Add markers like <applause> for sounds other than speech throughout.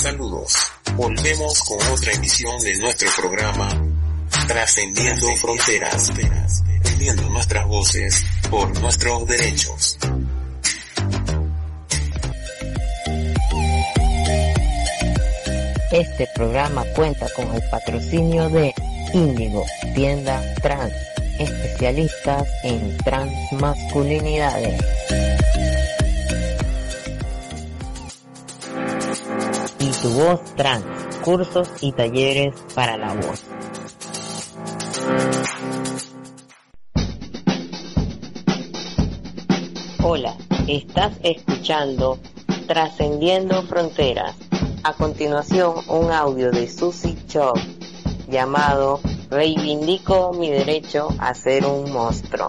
Saludos. Volvemos con otra emisión de nuestro programa Trascendiendo Fronteras, uniendo nuestras voces por nuestros derechos. Este programa cuenta con el patrocinio de Índigo, tienda trans, especialistas en transmasculinidades. Tu voz trans, cursos y talleres para la voz. Hola, estás escuchando Trascendiendo Fronteras. A continuación, un audio de Susie Chop llamado Reivindico mi derecho a ser un monstruo.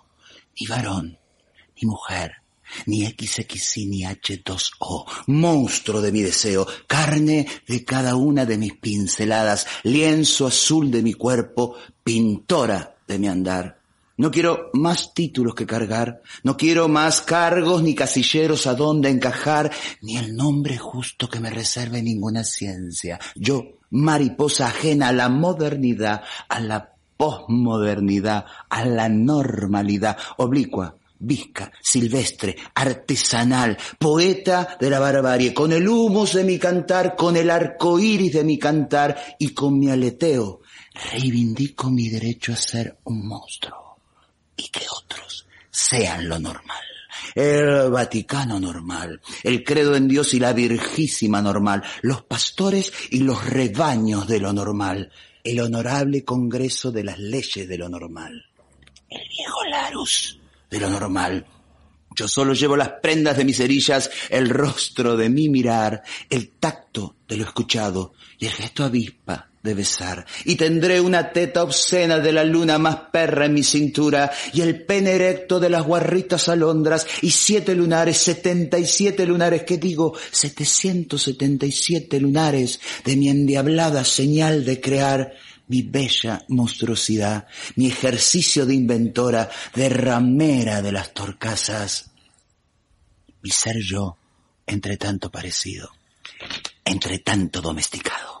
ni varón, ni mujer, ni XXI ni H2O, monstruo de mi deseo, carne de cada una de mis pinceladas, lienzo azul de mi cuerpo, pintora de mi andar. No quiero más títulos que cargar, no quiero más cargos ni casilleros a donde encajar, ni el nombre justo que me reserve ninguna ciencia. Yo, mariposa ajena a la modernidad, a la posmodernidad, a la normalidad, oblicua, visca, silvestre, artesanal, poeta de la barbarie, con el humus de mi cantar, con el arco iris de mi cantar y con mi aleteo, reivindico mi derecho a ser un monstruo y que otros sean lo normal. El Vaticano normal, el credo en Dios y la Virgísima normal, los pastores y los rebaños de lo normal, el honorable Congreso de las Leyes de lo Normal, el viejo Larus de lo normal. Yo solo llevo las prendas de mis cerillas, el rostro de mi mirar, el tacto de lo escuchado y el gesto avispa de besar. Y tendré una teta obscena de la luna más perra en mi cintura y el pene erecto de las guarritas alondras y siete lunares, setenta y siete lunares, que digo, setecientos setenta y siete lunares de mi endiablada señal de crear mi bella monstruosidad, mi ejercicio de inventora, de ramera de las torcasas, mi ser yo, entre tanto parecido, entre tanto domesticado,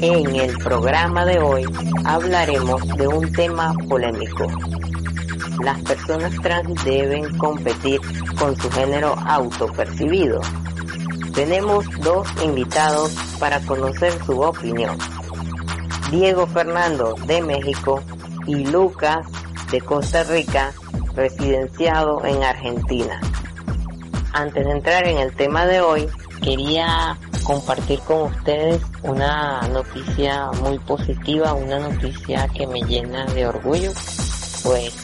En el programa de hoy hablaremos de un tema polémico. Las personas trans deben competir con su género autopercibido. Tenemos dos invitados para conocer su opinión. Diego Fernando de México y Lucas de Costa Rica, residenciado en Argentina. Antes de entrar en el tema de hoy, quería compartir con ustedes una noticia muy positiva, una noticia que me llena de orgullo, pues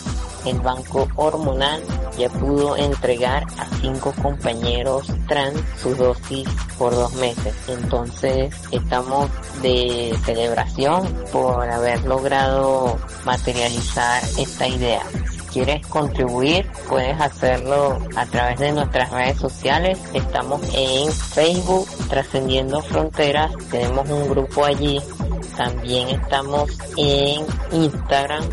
el banco hormonal ya pudo entregar a cinco compañeros trans su dosis por dos meses. Entonces estamos de celebración por haber logrado materializar esta idea quieres contribuir, puedes hacerlo a través de nuestras redes sociales. Estamos en Facebook, Trascendiendo Fronteras. Tenemos un grupo allí. También estamos en Instagram.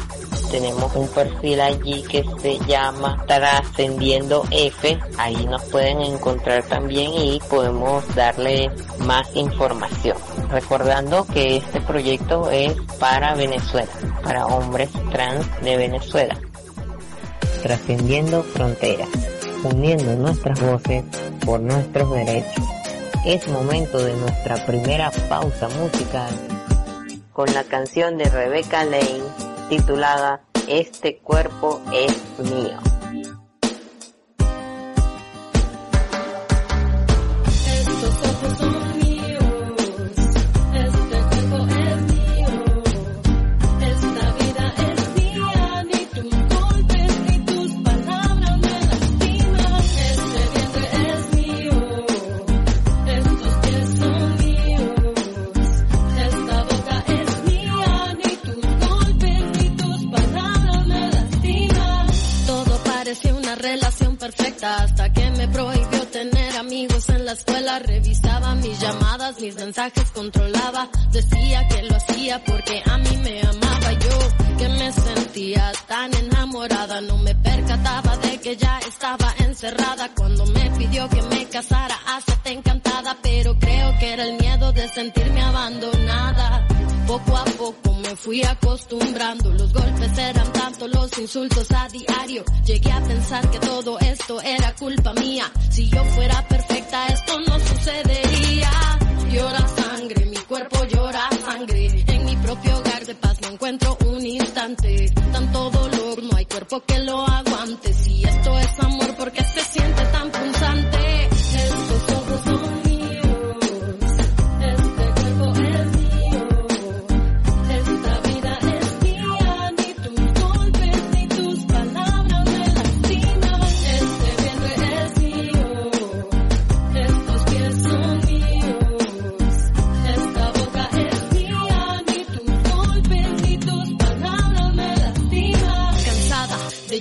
Tenemos un perfil allí que se llama Trascendiendo F. Ahí nos pueden encontrar también y podemos darle más información. Recordando que este proyecto es para Venezuela, para hombres trans de Venezuela trascendiendo fronteras, uniendo nuestras voces por nuestros derechos. Es momento de nuestra primera pausa musical con la canción de Rebecca Lane titulada Este cuerpo es mío. Hasta que me prohibió tener amigos en la escuela. Revisaba mis llamadas, mis mensajes controlaba. Decía que lo hacía porque a mí me amaba yo, que me sentía tan enamorada. No me percataba de que ya estaba encerrada cuando me pidió que me casara. Hasta encantada, pero creo que era el miedo de sentirme abandonada. Poco a fui acostumbrando, los golpes eran tanto, los insultos a diario. Llegué a pensar que todo esto era culpa mía. Si yo fuera perfecta esto no sucedería. Llora sangre, mi cuerpo llora sangre. En mi propio hogar de paz no encuentro un instante. Tanto dolor, no hay cuerpo que lo aguante. Si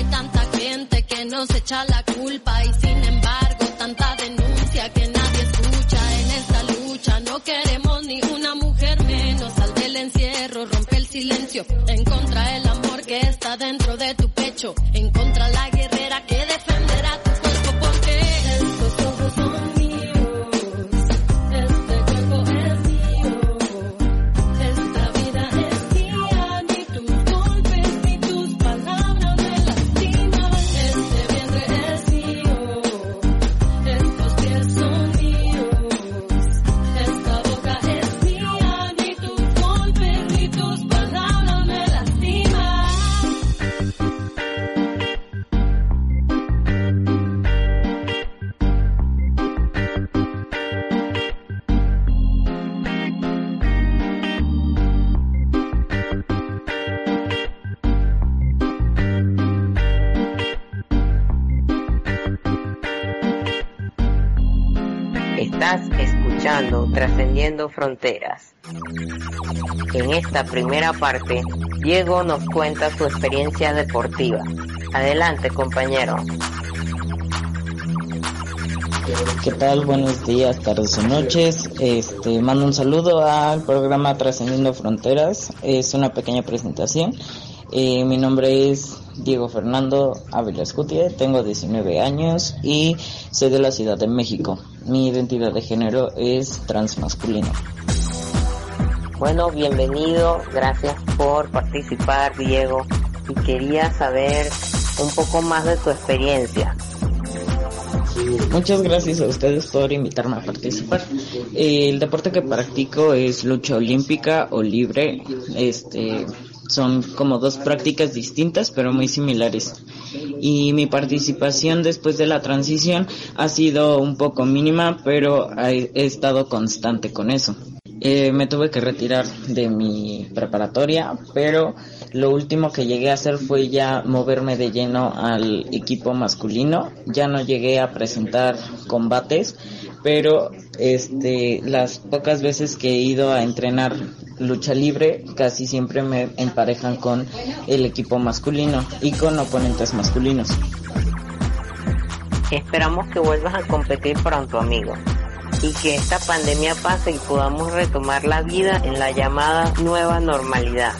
Hay tanta gente que nos echa la culpa y sin embargo tanta denuncia que nadie escucha en esta lucha. No queremos ni una mujer menos. Sal del encierro, rompe el silencio. En contra el amor que está dentro de tu pecho. En contra la guerrera Trascendiendo Fronteras. En esta primera parte, Diego nos cuenta su experiencia deportiva. Adelante, compañero. ¿Qué tal? Buenos días, tardes o noches. Este, mando un saludo al programa Trascendiendo Fronteras. Es una pequeña presentación. Eh, mi nombre es Diego Fernando Ávila Escutia, tengo 19 años y soy de la Ciudad de México. Mi identidad de género es transmasculino. Bueno, bienvenido, gracias por participar, Diego. Y quería saber un poco más de tu experiencia. Muchas gracias a ustedes por invitarme a participar. El deporte que practico es lucha olímpica o libre. Este, son como dos prácticas distintas pero muy similares. Y mi participación después de la transición ha sido un poco mínima, pero he, estado constante con eso. Eh, me tuve que retirar de mi preparatoria, pero lo último que llegué a hacer fue ya moverme de lleno al equipo masculino. Ya no llegué a presentar combates, pero este las pocas veces que he ido a entrenar lucha libre casi siempre me emparejan con el equipo masculino y con oponentes masculinos. Esperamos que vuelvas a competir pronto, amigo, y que esta pandemia pase y podamos retomar la vida en la llamada nueva normalidad.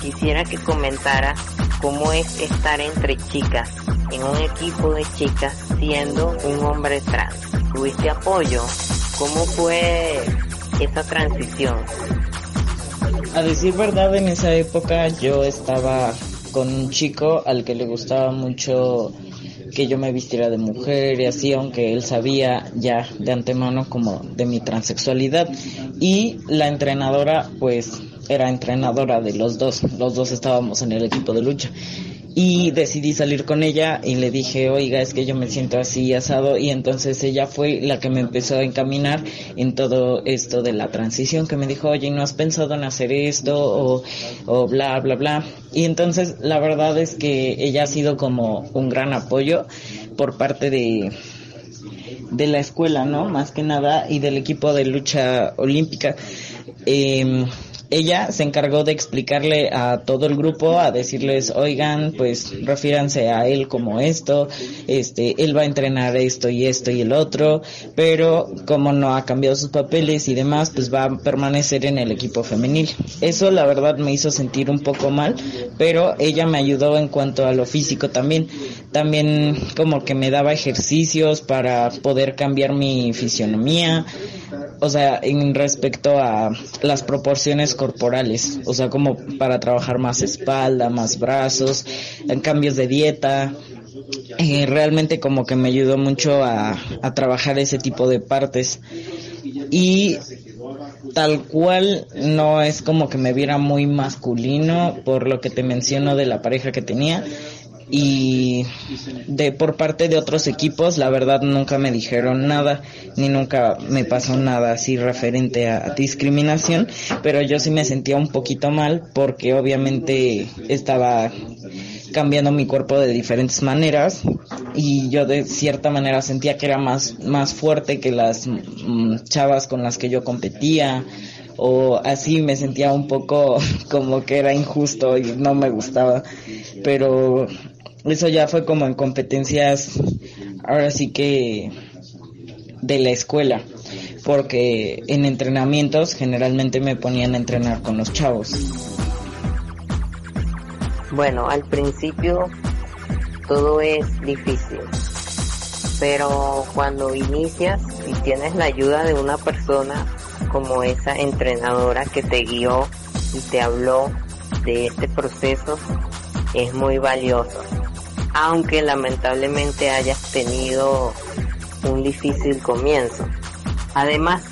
Quisiera que comentara cómo es estar entre chicas, en un equipo de chicas, siendo un hombre trans. ¿Tuviste apoyo? ¿Cómo fue esa transición? A decir verdad, en esa época yo estaba con un chico al que le gustaba mucho que yo me vistiera de mujer y así, aunque él sabía ya de antemano como de mi transexualidad. Y la entrenadora, pues, era entrenadora de los dos. Los dos estábamos en el equipo de lucha y decidí salir con ella y le dije, oiga, es que yo me siento así asado y entonces ella fue la que me empezó a encaminar en todo esto de la transición, que me dijo, oye, ¿no has pensado en hacer esto o, o bla, bla, bla? Y entonces la verdad es que ella ha sido como un gran apoyo por parte de de la escuela, ¿no? Más que nada, y del equipo de lucha olímpica. Eh, ella se encargó de explicarle a todo el grupo, a decirles, oigan, pues refiéranse a él como esto, este, él va a entrenar esto y esto y el otro, pero como no ha cambiado sus papeles y demás, pues va a permanecer en el equipo femenil. Eso la verdad me hizo sentir un poco mal, pero ella me ayudó en cuanto a lo físico también. También como que me daba ejercicios para poder cambiar mi fisionomía, o sea, en respecto a las proporciones corporales, o sea, como para trabajar más espalda, más brazos, cambios de dieta, eh, realmente como que me ayudó mucho a, a trabajar ese tipo de partes. Y tal cual no es como que me viera muy masculino por lo que te menciono de la pareja que tenía y de por parte de otros equipos la verdad nunca me dijeron nada ni nunca me pasó nada así referente a discriminación pero yo sí me sentía un poquito mal porque obviamente estaba cambiando mi cuerpo de diferentes maneras y yo de cierta manera sentía que era más más fuerte que las mm, chavas con las que yo competía o así me sentía un poco <laughs> como que era injusto y no me gustaba pero eso ya fue como en competencias, ahora sí que de la escuela, porque en entrenamientos generalmente me ponían a entrenar con los chavos. Bueno, al principio todo es difícil, pero cuando inicias y tienes la ayuda de una persona como esa entrenadora que te guió y te habló de este proceso, es muy valioso aunque lamentablemente hayas tenido un difícil comienzo. Además,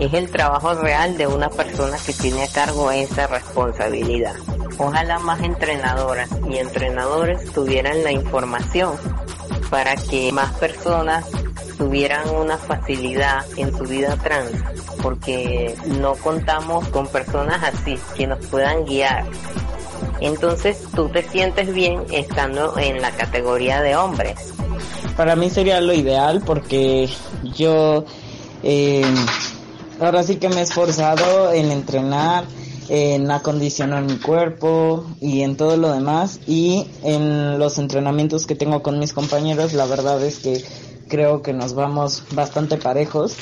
es el trabajo real de una persona que tiene a cargo esa responsabilidad. Ojalá más entrenadoras y entrenadores tuvieran la información para que más personas tuvieran una facilidad en su vida trans, porque no contamos con personas así que nos puedan guiar entonces tú te sientes bien estando en la categoría de hombres. Para mí sería lo ideal porque yo eh, ahora sí que me he esforzado en entrenar, en acondicionar mi cuerpo y en todo lo demás. Y en los entrenamientos que tengo con mis compañeros, la verdad es que creo que nos vamos bastante parejos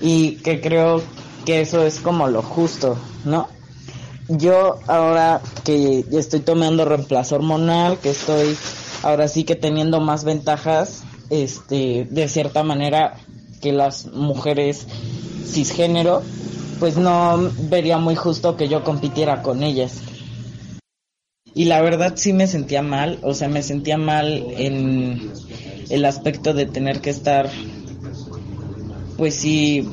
y que creo que eso es como lo justo, ¿no? Yo ahora que estoy tomando reemplazo hormonal, que estoy ahora sí que teniendo más ventajas, este, de cierta manera que las mujeres cisgénero, pues no vería muy justo que yo compitiera con ellas. Y la verdad sí me sentía mal, o sea, me sentía mal en el aspecto de tener que estar, pues sí,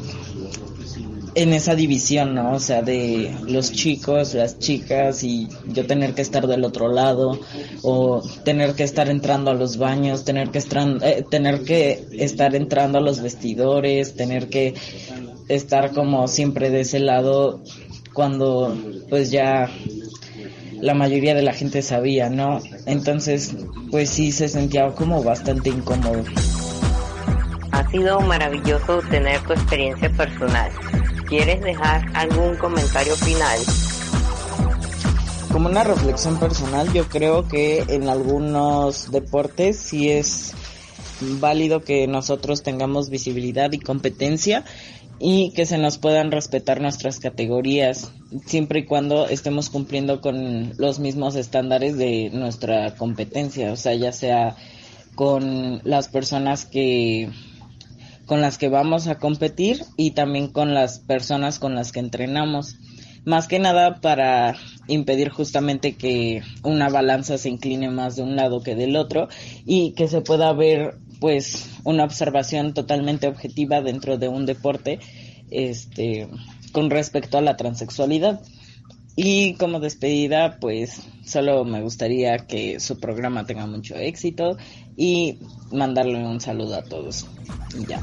en esa división, ¿no? O sea, de los chicos, las chicas y yo tener que estar del otro lado o tener que estar entrando a los baños, tener que estar, eh, tener que estar entrando a los vestidores, tener que estar como siempre de ese lado cuando pues ya la mayoría de la gente sabía, ¿no? Entonces, pues sí se sentía como bastante incómodo. Ha sido maravilloso tener tu experiencia personal. ¿Quieres dejar algún comentario final? Como una reflexión personal, yo creo que en algunos deportes sí es válido que nosotros tengamos visibilidad y competencia y que se nos puedan respetar nuestras categorías siempre y cuando estemos cumpliendo con los mismos estándares de nuestra competencia, o sea, ya sea con las personas que con las que vamos a competir y también con las personas con las que entrenamos. Más que nada para impedir justamente que una balanza se incline más de un lado que del otro y que se pueda ver pues una observación totalmente objetiva dentro de un deporte este con respecto a la transexualidad. Y como despedida, pues solo me gustaría que su programa tenga mucho éxito y mandarle un saludo a todos. Ya.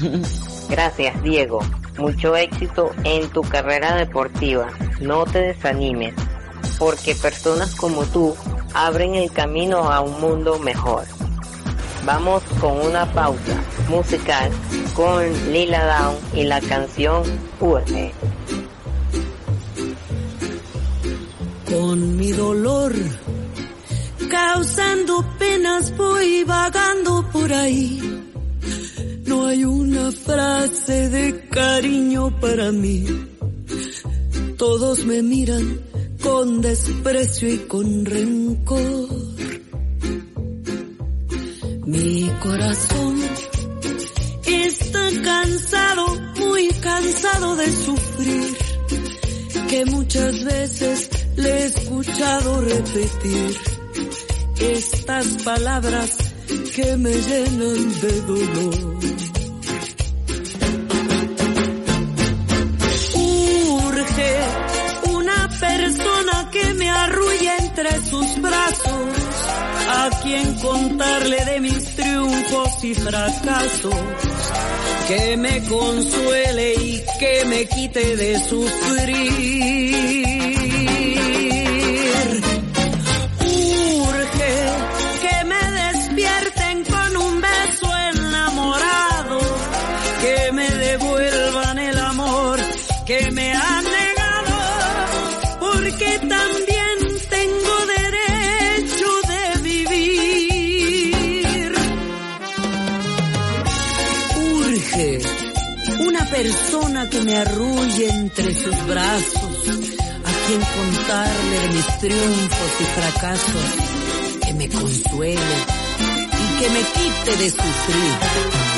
<laughs> Gracias, Diego. Mucho éxito en tu carrera deportiva. No te desanimes, porque personas como tú abren el camino a un mundo mejor. Vamos con una pausa musical con Lila Down y la canción Urge. Con mi dolor, causando penas, voy vagando por ahí. No hay una frase de cariño para mí. Todos me miran con desprecio y con rencor. Mi corazón está cansado, muy cansado de sufrir, que muchas veces le he escuchado repetir estas palabras que me llenan de dolor. Urge una persona que me arrulle entre sus brazos, a quien contarle de mis triunfos y fracasos, que me consuele y que me quite de sufrir. Me arrulle entre sus brazos, a quien contarle de mis triunfos y fracasos, que me consuele y que me quite de sufrir.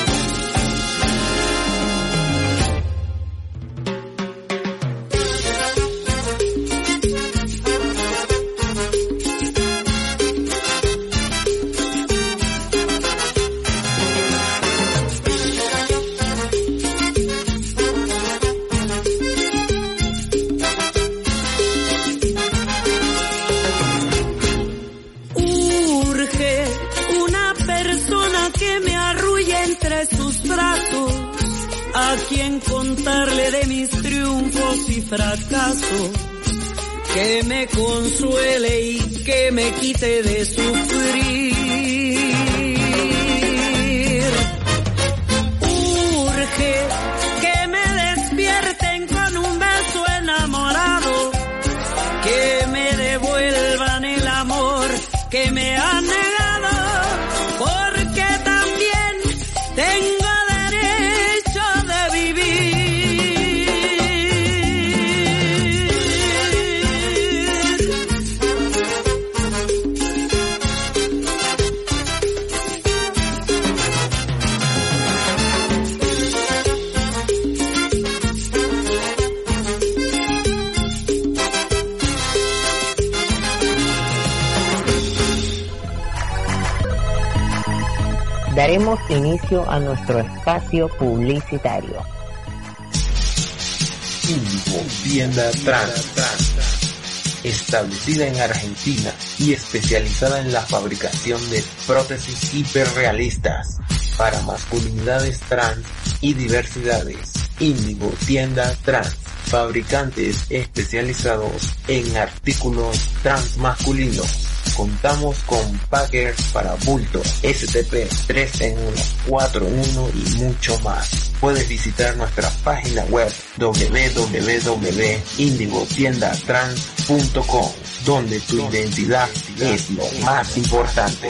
Contarle de mis triunfos y fracasos, que me consuele y que me quite de sufrir. Daremos inicio a nuestro espacio publicitario. Indigo, tienda trans, establecida en Argentina y especializada en la fabricación de prótesis hiperrealistas para masculinidades trans y diversidades. Indigo, tienda trans, fabricantes especializados en artículos transmasculinos. Contamos con packers para bulto, STP 3 en 1, 4 en 1 y mucho más. Puedes visitar nuestra página web www.indigotiendatrans.com donde tu identidad es lo más importante.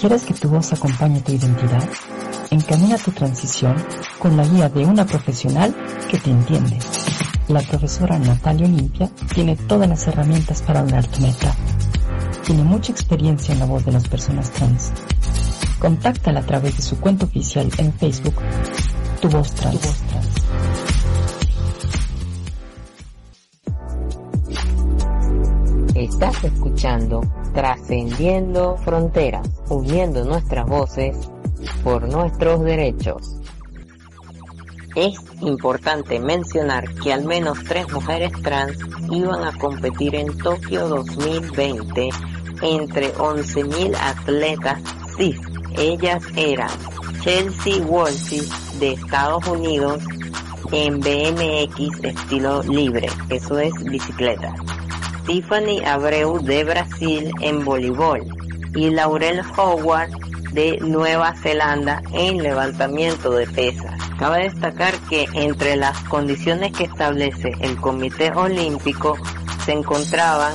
¿Quieres que tu voz acompañe tu identidad? Encamina tu transición con la guía de una profesional que te entiende. La profesora Natalia Olimpia tiene todas las herramientas para lograr tu meta. Tiene mucha experiencia en la voz de las personas trans. Contáctala a través de su cuenta oficial en Facebook, Tu Voz Trans. Estás escuchando Trascendiendo Fronteras, uniendo nuestras voces por nuestros derechos. Es importante mencionar que al menos tres mujeres trans iban a competir en Tokio 2020 entre 11.000 atletas cis. Ellas eran Chelsea Wolsey de Estados Unidos en BMX estilo libre, eso es bicicleta. Tiffany Abreu de Brasil en voleibol y Laurel Howard de Nueva Zelanda en levantamiento de pesas. Cabe destacar que entre las condiciones que establece el Comité Olímpico se encontraban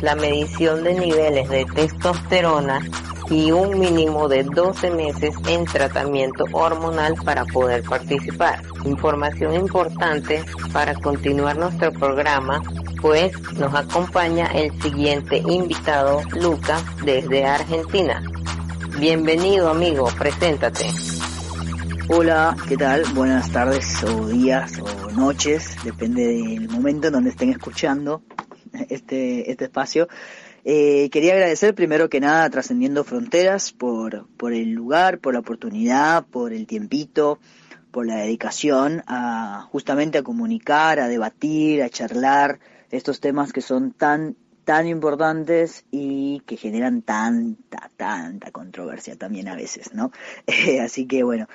la medición de niveles de testosterona y un mínimo de 12 meses en tratamiento hormonal para poder participar. Información importante para continuar nuestro programa, pues nos acompaña el siguiente invitado, Lucas, desde Argentina. Bienvenido amigo, preséntate. Hola, ¿qué tal? Buenas tardes o días o noches, depende del momento en donde estén escuchando este, este espacio. Eh, quería agradecer primero que nada a Trascendiendo Fronteras por, por el lugar, por la oportunidad, por el tiempito, por la dedicación a justamente a comunicar, a debatir, a charlar estos temas que son tan tan importantes y que generan tanta, tanta controversia también a veces, ¿no? <laughs> Eh, así que bueno,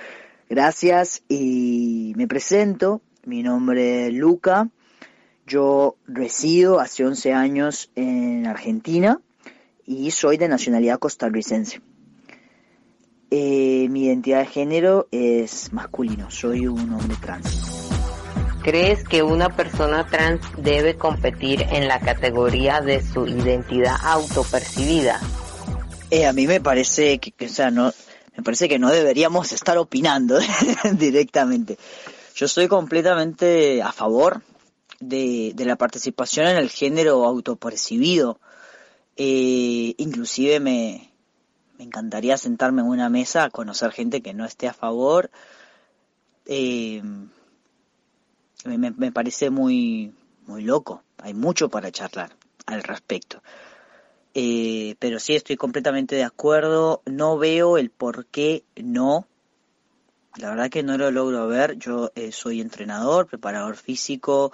gracias y me presento, mi nombre es Luca, yo resido hace 11 años en Argentina y soy de nacionalidad costarricense. Eh, mi identidad de género es masculino, soy un hombre trans. ¿Crees que una persona trans debe competir en la categoría de su identidad autopercibida? Eh, a mí me parece que, que, o sea, no, me parece que no deberíamos estar opinando <laughs> directamente. Yo estoy completamente a favor de, de la participación en el género autopercibido. Eh, inclusive me, me encantaría sentarme en una mesa a conocer gente que no esté a favor. Eh, me, me, parece muy, muy loco. Hay mucho para charlar al respecto. Eh, pero sí estoy completamente de acuerdo. No veo el por qué no. La verdad que no lo logro ver. Yo eh, soy entrenador, preparador físico,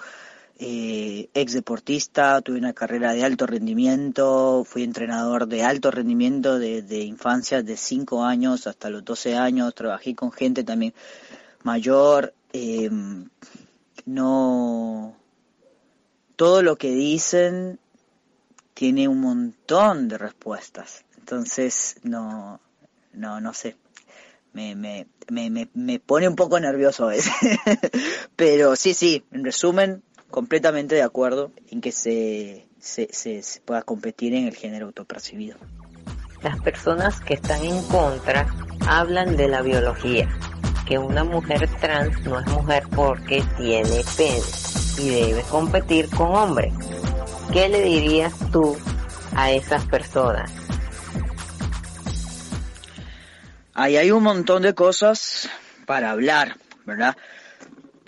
eh, ex deportista, tuve una carrera de alto rendimiento, fui entrenador de alto rendimiento desde de infancia, de 5 años hasta los 12 años, trabajé con gente también mayor. Eh, no todo lo que dicen tiene un montón de respuestas entonces no no no sé me, me, me, me, pone un poco nervioso a veces <laughs> pero sí sí en resumen completamente de acuerdo en que se, se, se, se pueda competir en el género autopercibido. Las personas que están en contra hablan de la biología, que una mujer trans no es mujer porque tiene pene y debe competir con hombres. ¿Qué le dirías tú a esas personas? Ahí hay un montón de cosas para hablar, ¿verdad?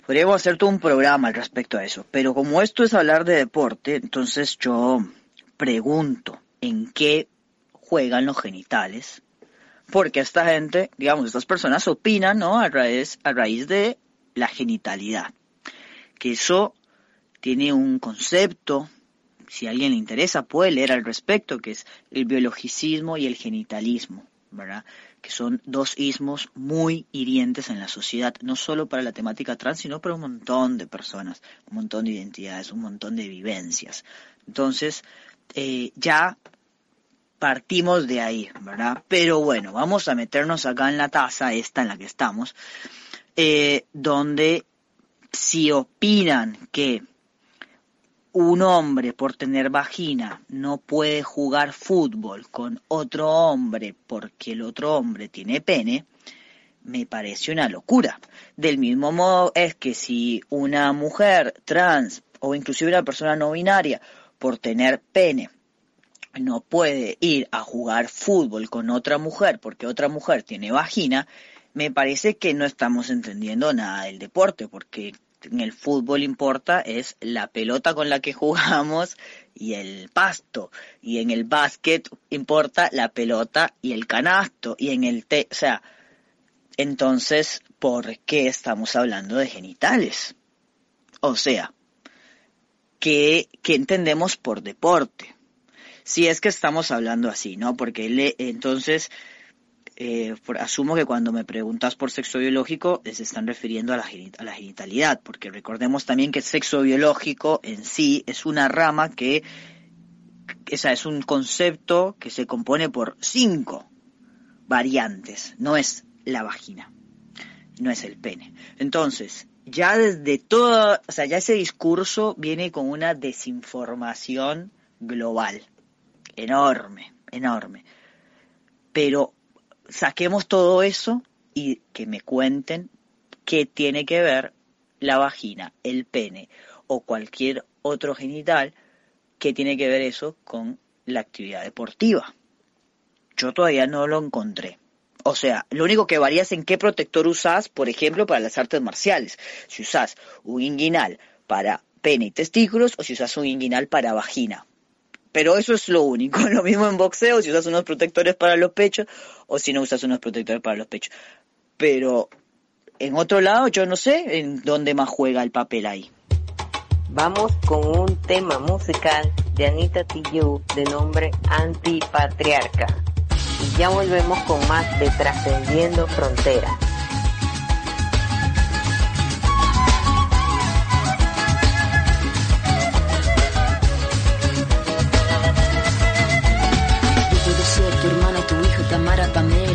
Podríamos hacer todo un programa al respecto a eso, pero como esto es hablar de deporte, entonces yo pregunto, ¿en qué juegan los genitales? Porque esta gente, digamos, estas personas opinan, ¿no? A raíz, a raíz de la genitalidad. Que eso tiene un concepto, si a alguien le interesa puede leer al respecto, que es el biologicismo y el genitalismo, ¿verdad? que son dos ismos muy hirientes en la sociedad, no solo para la temática trans, sino para un montón de personas, un montón de identidades, un montón de vivencias. Entonces, eh, ya partimos de ahí, ¿verdad? Pero bueno, vamos a meternos acá en la taza, esta en la que estamos, eh, donde si opinan que un hombre por tener vagina no puede jugar fútbol con otro hombre porque el otro hombre tiene pene, me parece una locura. Del mismo modo es que si una mujer trans o inclusive una persona no binaria por tener pene no puede ir a jugar fútbol con otra mujer porque otra mujer tiene vagina, me parece que no estamos entendiendo nada del deporte, porque en el fútbol importa es la pelota con la que <laughs> jugamos y el pasto. Y en el básquet importa la pelota y el canasto. Y en el te, o sea, entonces, ¿por qué estamos hablando de genitales? O sea, ¿qué, qué entendemos por deporte? Si es que estamos hablando así, ¿no? Porque le, entonces eh, asumo que cuando me preguntas por sexo biológico se están refiriendo a la, a la genitalidad, porque recordemos también que el sexo biológico en sí es una rama que, esa es un concepto que se compone por cinco variantes, no es la vagina, no es el pene. Entonces, ya desde todo, o sea, ya ese discurso viene con una desinformación global, enorme, enorme. Pero saquemos todo eso y que me cuenten qué tiene que ver la vagina, el pene o cualquier otro genital, qué tiene que ver eso con la actividad deportiva. Yo todavía no lo encontré. O sea, lo único que varía es en qué protector usas, por ejemplo, para las artes marciales. Si usas un inguinal para pene y testículos o si usas un inguinal para vagina. Pero eso es lo único. <laughs> Lo mismo en boxeo, si usas unos protectores para los pechos o si no usas unos protectores para los pechos. Pero en otro lado, yo no sé en dónde más juega el papel ahí. Vamos con un tema musical de Anita Tijoux de nombre Antipatriarca. Y ya volvemos con más de Trascendiendo Fronteras.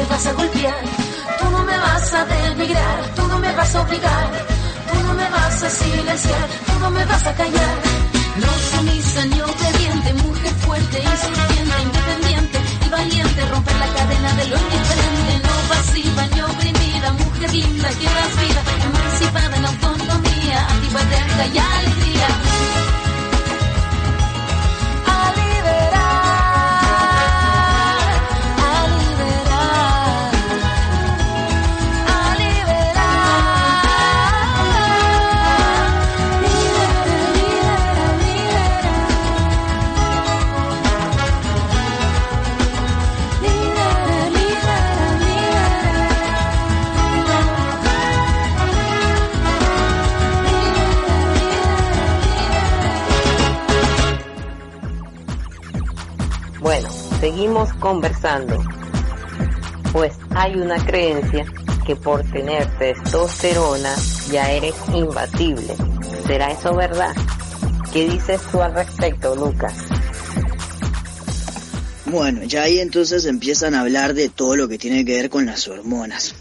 Me vas a golpear, tú no me vas a denigrar, tú no me vas a obligar, tú no me vas a silenciar, tú no me vas a callar. Seguimos conversando. Pues hay una creencia que por tener testosterona ya eres imbatible. ¿Será eso verdad? ¿Qué dices tú al respecto, Lucas? Bueno, ya ahí entonces empiezan a hablar de todo lo que tiene que ver con las hormonas.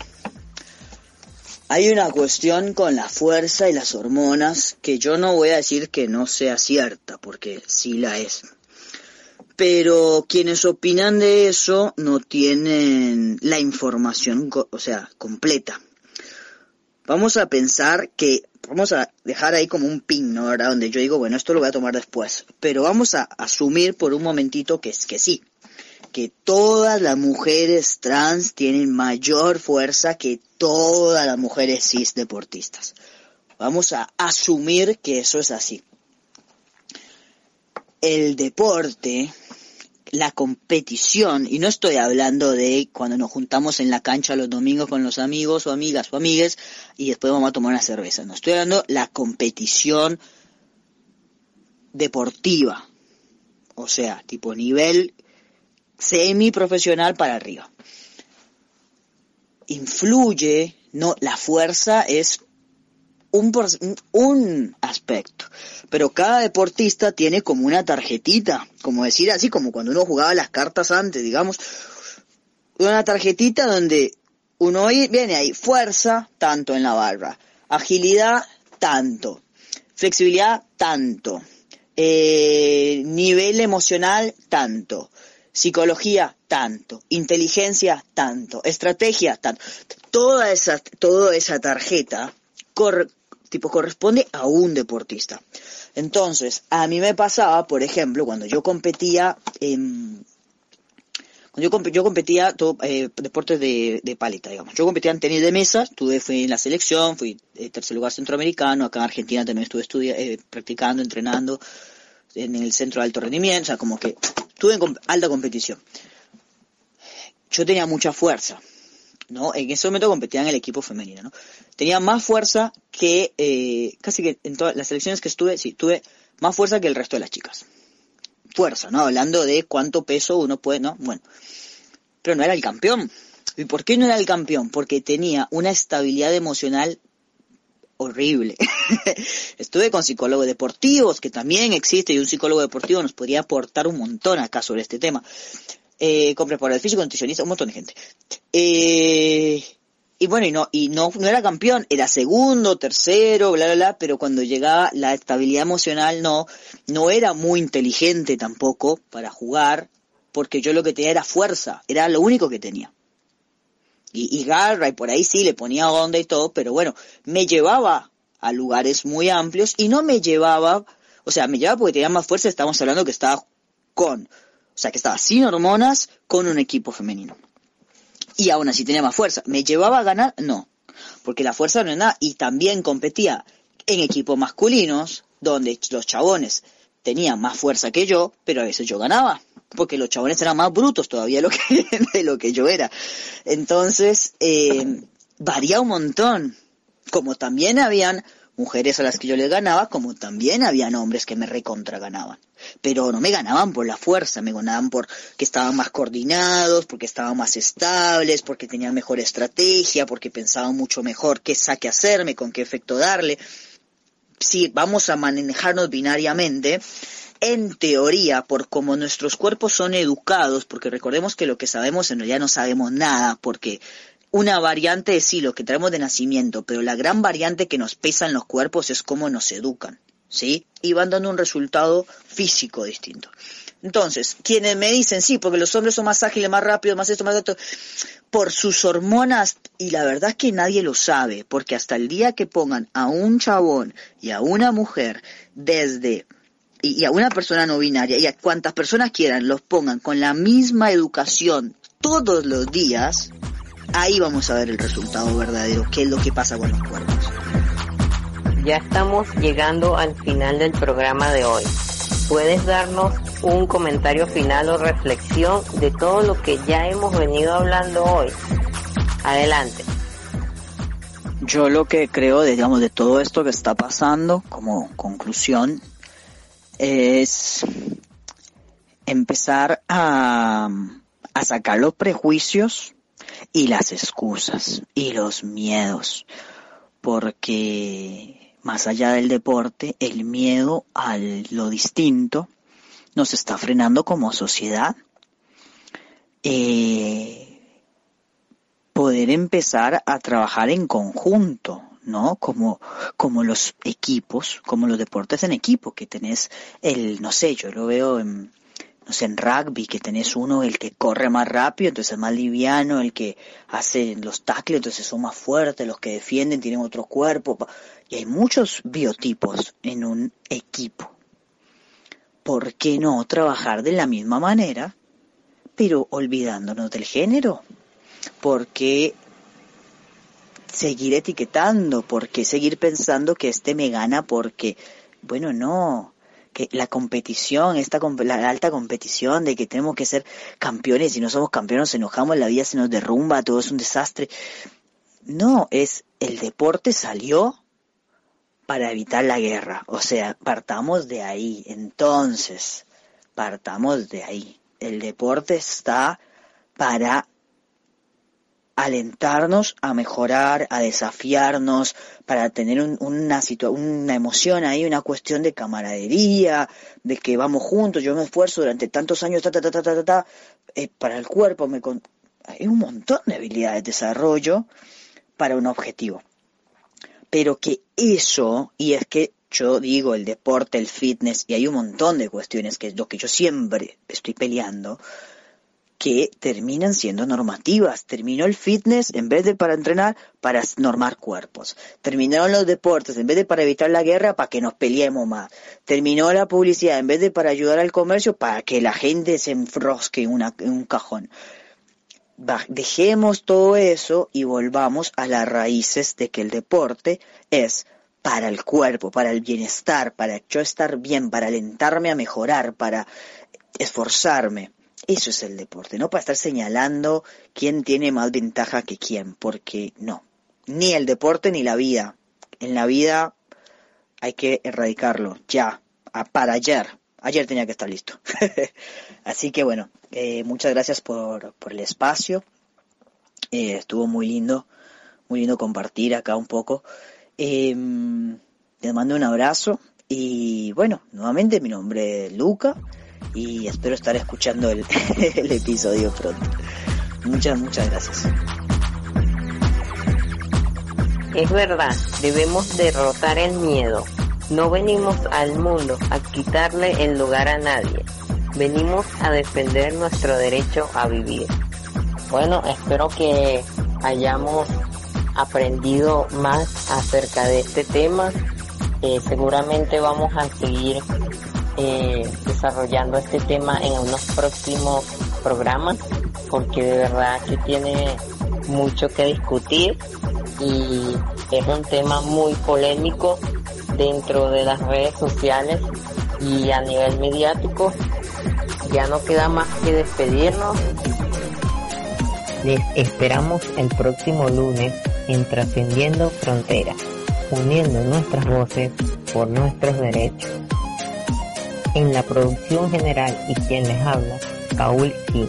Hay una cuestión con la fuerza y las hormonas que yo no voy a decir que no sea cierta, porque sí la es. Pero quienes opinan de eso no tienen la información, o sea, completa. Vamos a pensar que, vamos a dejar ahí como un pin, ¿no? Donde yo digo, bueno, esto lo voy a tomar después. Pero vamos a asumir por un momentito que es que sí. Que todas las mujeres trans tienen mayor fuerza que todas las mujeres cis deportistas. Vamos a asumir que eso es así. El deporte, la competición, y no estoy hablando de cuando nos juntamos en la cancha los domingos con los amigos o amigas o amigues y después vamos a tomar una cerveza. No estoy hablando la competición deportiva. O sea, tipo nivel semiprofesional para arriba. Influye, no, la fuerza es un, un aspecto, pero cada deportista tiene como una tarjetita, como decir así, como cuando uno jugaba las cartas antes, digamos, una tarjetita donde uno viene ahí, fuerza, tanto en la barra, agilidad, tanto, flexibilidad, tanto, eh, nivel emocional, tanto, psicología, tanto, inteligencia, tanto, estrategia, tanto. Toda esa, toda esa tarjeta tipo, corresponde a un deportista. Entonces, a mí me pasaba, por ejemplo, cuando yo competía en... Cuando yo, yo competía todo, eh, deportes de, de paleta, digamos. Yo competía en tenis de mesa, estuve, fui en la selección, fui eh, tercer lugar centroamericano, acá en Argentina también estuve estudia- eh, practicando, entrenando en el centro de alto rendimiento, o sea, como que estuve en alta competición. Yo tenía mucha fuerza, ¿no? En ese momento competía en el equipo femenino, ¿no? Tenía más fuerza que, eh, casi que en todas las selecciones que estuve, sí, tuve más fuerza que el resto de las chicas. Fuerza, ¿no? Hablando de cuánto peso uno puede, ¿no? Bueno. Pero no era el campeón. ¿Y por qué no era el campeón? Porque tenía una estabilidad emocional horrible. <laughs> Estuve con psicólogos deportivos, que también existe, y un psicólogo deportivo nos podría aportar un montón acá sobre este tema. Eh, con preparador físico, nutricionista, un montón de gente. Eh, y bueno, y no, y no, no era campeón, era segundo, tercero, bla, bla, bla, pero cuando llegaba la estabilidad emocional no, no era muy inteligente tampoco para jugar, porque yo lo que tenía era fuerza, era lo único que tenía. Y, y garra, y por ahí sí le ponía onda y todo, pero bueno, me llevaba a lugares muy amplios y no me llevaba, o sea, me llevaba porque tenía más fuerza, estamos hablando que estaba con, o sea, que estaba sin hormonas con un equipo femenino. Y aún así tenía más fuerza. ¿Me llevaba a ganar? No. Porque la fuerza no es nada. Y también competía en equipos masculinos, donde los chabones tenían más fuerza que yo, pero a veces yo ganaba. porque los chabones eran más brutos todavía lo que, <laughs> de lo que yo era. Entonces, eh, varía un montón. Como también habían mujeres a las que yo les ganaba, como también habían hombres que me recontra ganaban. Pero no me ganaban por la fuerza, me ganaban por que estaban más coordinados, porque estaban más estables, porque tenían mejor estrategia, porque pensaban mucho mejor qué saque hacerme, con qué efecto darle. Si vamos a manejarnos binariamente, en teoría, por como nuestros cuerpos son educados, porque recordemos que lo que sabemos en realidad no sabemos nada, porque una variante es sí lo que traemos de nacimiento, pero la gran variante que nos pesa en los cuerpos es cómo nos educan, ¿sí? Y van dando un resultado físico distinto. Entonces, quienes me dicen, sí, porque los hombres son más ágiles, más rápidos, más esto, más esto, por sus hormonas, y la verdad es que nadie lo sabe, porque hasta el día que pongan a un chabón y a una mujer desde y, a una persona no binaria y a cuantas personas quieran los pongan con la misma educación todos los días, ahí vamos a ver el resultado verdadero, qué es lo que pasa con los cuerpos. Ya estamos llegando al final del programa de hoy. ¿Puedes darnos un comentario final o reflexión de todo lo que ya hemos venido hablando hoy? Adelante. Yo lo que creo, digamos, de todo esto que está pasando, como conclusión, es empezar a, a sacar los prejuicios y las excusas y los miedos, porque más allá del deporte, el miedo a lo distinto nos está frenando como sociedad. Eh, poder empezar a trabajar en conjunto, ¿no? Como, como los equipos, como los deportes en equipo, que tenés el, no sé, yo lo veo en, no sé, en rugby, que tenés uno, el que corre más rápido, entonces es más liviano, el que hace los tackles, entonces son más fuertes, los que defienden tienen otro cuerpo, y hay muchos biotipos en un equipo. ¿Por qué no trabajar de la misma manera, pero olvidándonos del género? Porque seguir etiquetando, porque seguir pensando que este me gana porque, bueno, no, que la competición, esta la alta competición de que tenemos que ser campeones, y no somos campeones nos enojamos, la vida se nos derrumba, todo es un desastre. No, es el deporte salió para evitar la guerra, o sea, partamos de ahí, entonces, partamos de ahí. El deporte está para alentarnos a mejorar, a desafiarnos, para tener una, una emoción ahí, una cuestión de camaradería, de que vamos juntos, yo me esfuerzo durante tantos años, ta, ta, ta, ta, ta, ta, eh, para el cuerpo, me hay un montón de habilidades de desarrollo para un objetivo. Pero que eso, y es que yo digo el deporte, el fitness, y hay un montón de cuestiones que es lo que yo siempre estoy peleando, que terminan siendo normativas. Terminó el fitness en vez de para entrenar, para normar cuerpos. Terminaron los deportes en vez de para evitar la guerra, para que nos peleemos más. Terminó la publicidad en vez de para ayudar al comercio, para que la gente se enfrosque en, en un cajón. Dejemos todo eso y volvamos a las raíces de que el deporte es para el cuerpo, para el bienestar, para yo estar bien, para alentarme a mejorar, para esforzarme eso es el deporte, no para estar señalando quién tiene más ventaja que quién, porque no, ni el deporte ni la vida. En la vida hay que erradicarlo, ya, para ayer. Ayer tenía que estar listo. <laughs> Así que bueno, eh, muchas gracias por, por el espacio. Eh, estuvo muy lindo, muy lindo compartir acá un poco. Eh, mando un abrazo y bueno, nuevamente mi nombre es Luca y espero estar escuchando el, <laughs> el episodio pronto. Muchas, muchas gracias. Es verdad, debemos derrotar el miedo. No venimos al mundo a quitarle el lugar a nadie. Venimos a defender nuestro derecho a vivir. Bueno, espero que hayamos aprendido más acerca de este tema. Eh, seguramente vamos a seguir eh, desarrollando este tema en unos próximos programas porque de verdad que tiene mucho que discutir y es un tema muy polémico dentro de las redes sociales y a nivel mediático ya no queda más que despedirnos. Les esperamos el próximo lunes en Trascendiendo Fronteras, uniendo nuestras voces por nuestros derechos. En la producción general y quien les habla, Paul G.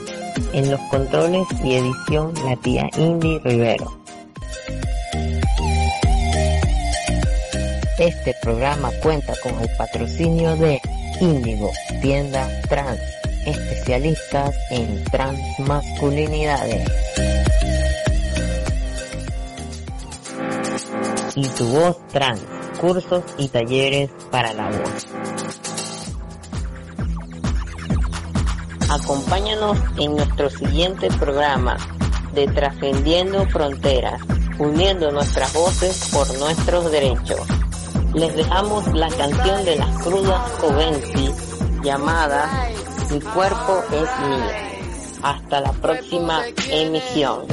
En los controles y edición, la tía Indy Rivero. Este programa cuenta con el patrocinio de Índigo, tienda trans, especialistas en transmasculinidades. Y tu voz trans, cursos y talleres para la voz. Acompáñanos en nuestro siguiente programa de Trascendiendo Fronteras, uniendo nuestras voces por nuestros derechos les dejamos la canción de las crudas Covenci llamada Mi cuerpo es mío. Hasta la próxima emisión.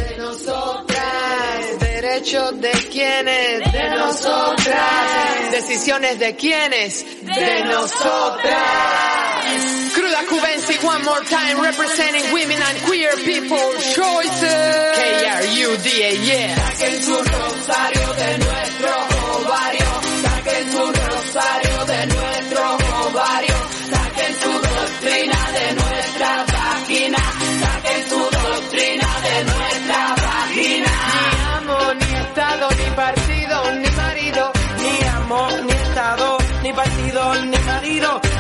Derechos de quienes, de nosotras. Decisiones de quienes, de nosotras. Cruda Cubensi, one more time, representing women and queer people choices. K-R-U-D-A, yeah. Saquen su rosario de nuestro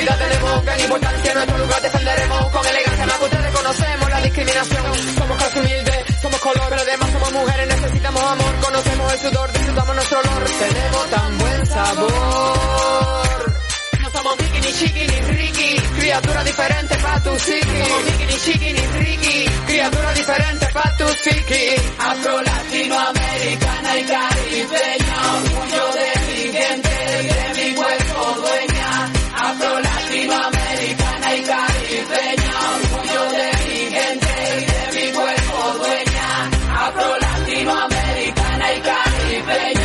En vida tenemos gran importancia, nuestro lugar defenderemos con elegancia, más que ustedes conocemos la discriminación. Somos clase humilde, somos color, pero además somos mujeres, necesitamos amor, conocemos el sudor, disfrutamos nuestro olor, tenemos tan buen sabor. No somos Mickey, ni Chiqui, ni Ricky, criatura diferente pa' tu psiqui. Somos Mickey, ni Chiqui, ni Ricky, criatura diferente pa' tu psiqui. Afro latinoamericana y caribeña, orgullo de mi afro latinoamericana y caribeña, orgullo de mi gente y de mi cuerpo dueña, afro latinoamericana y caribeña.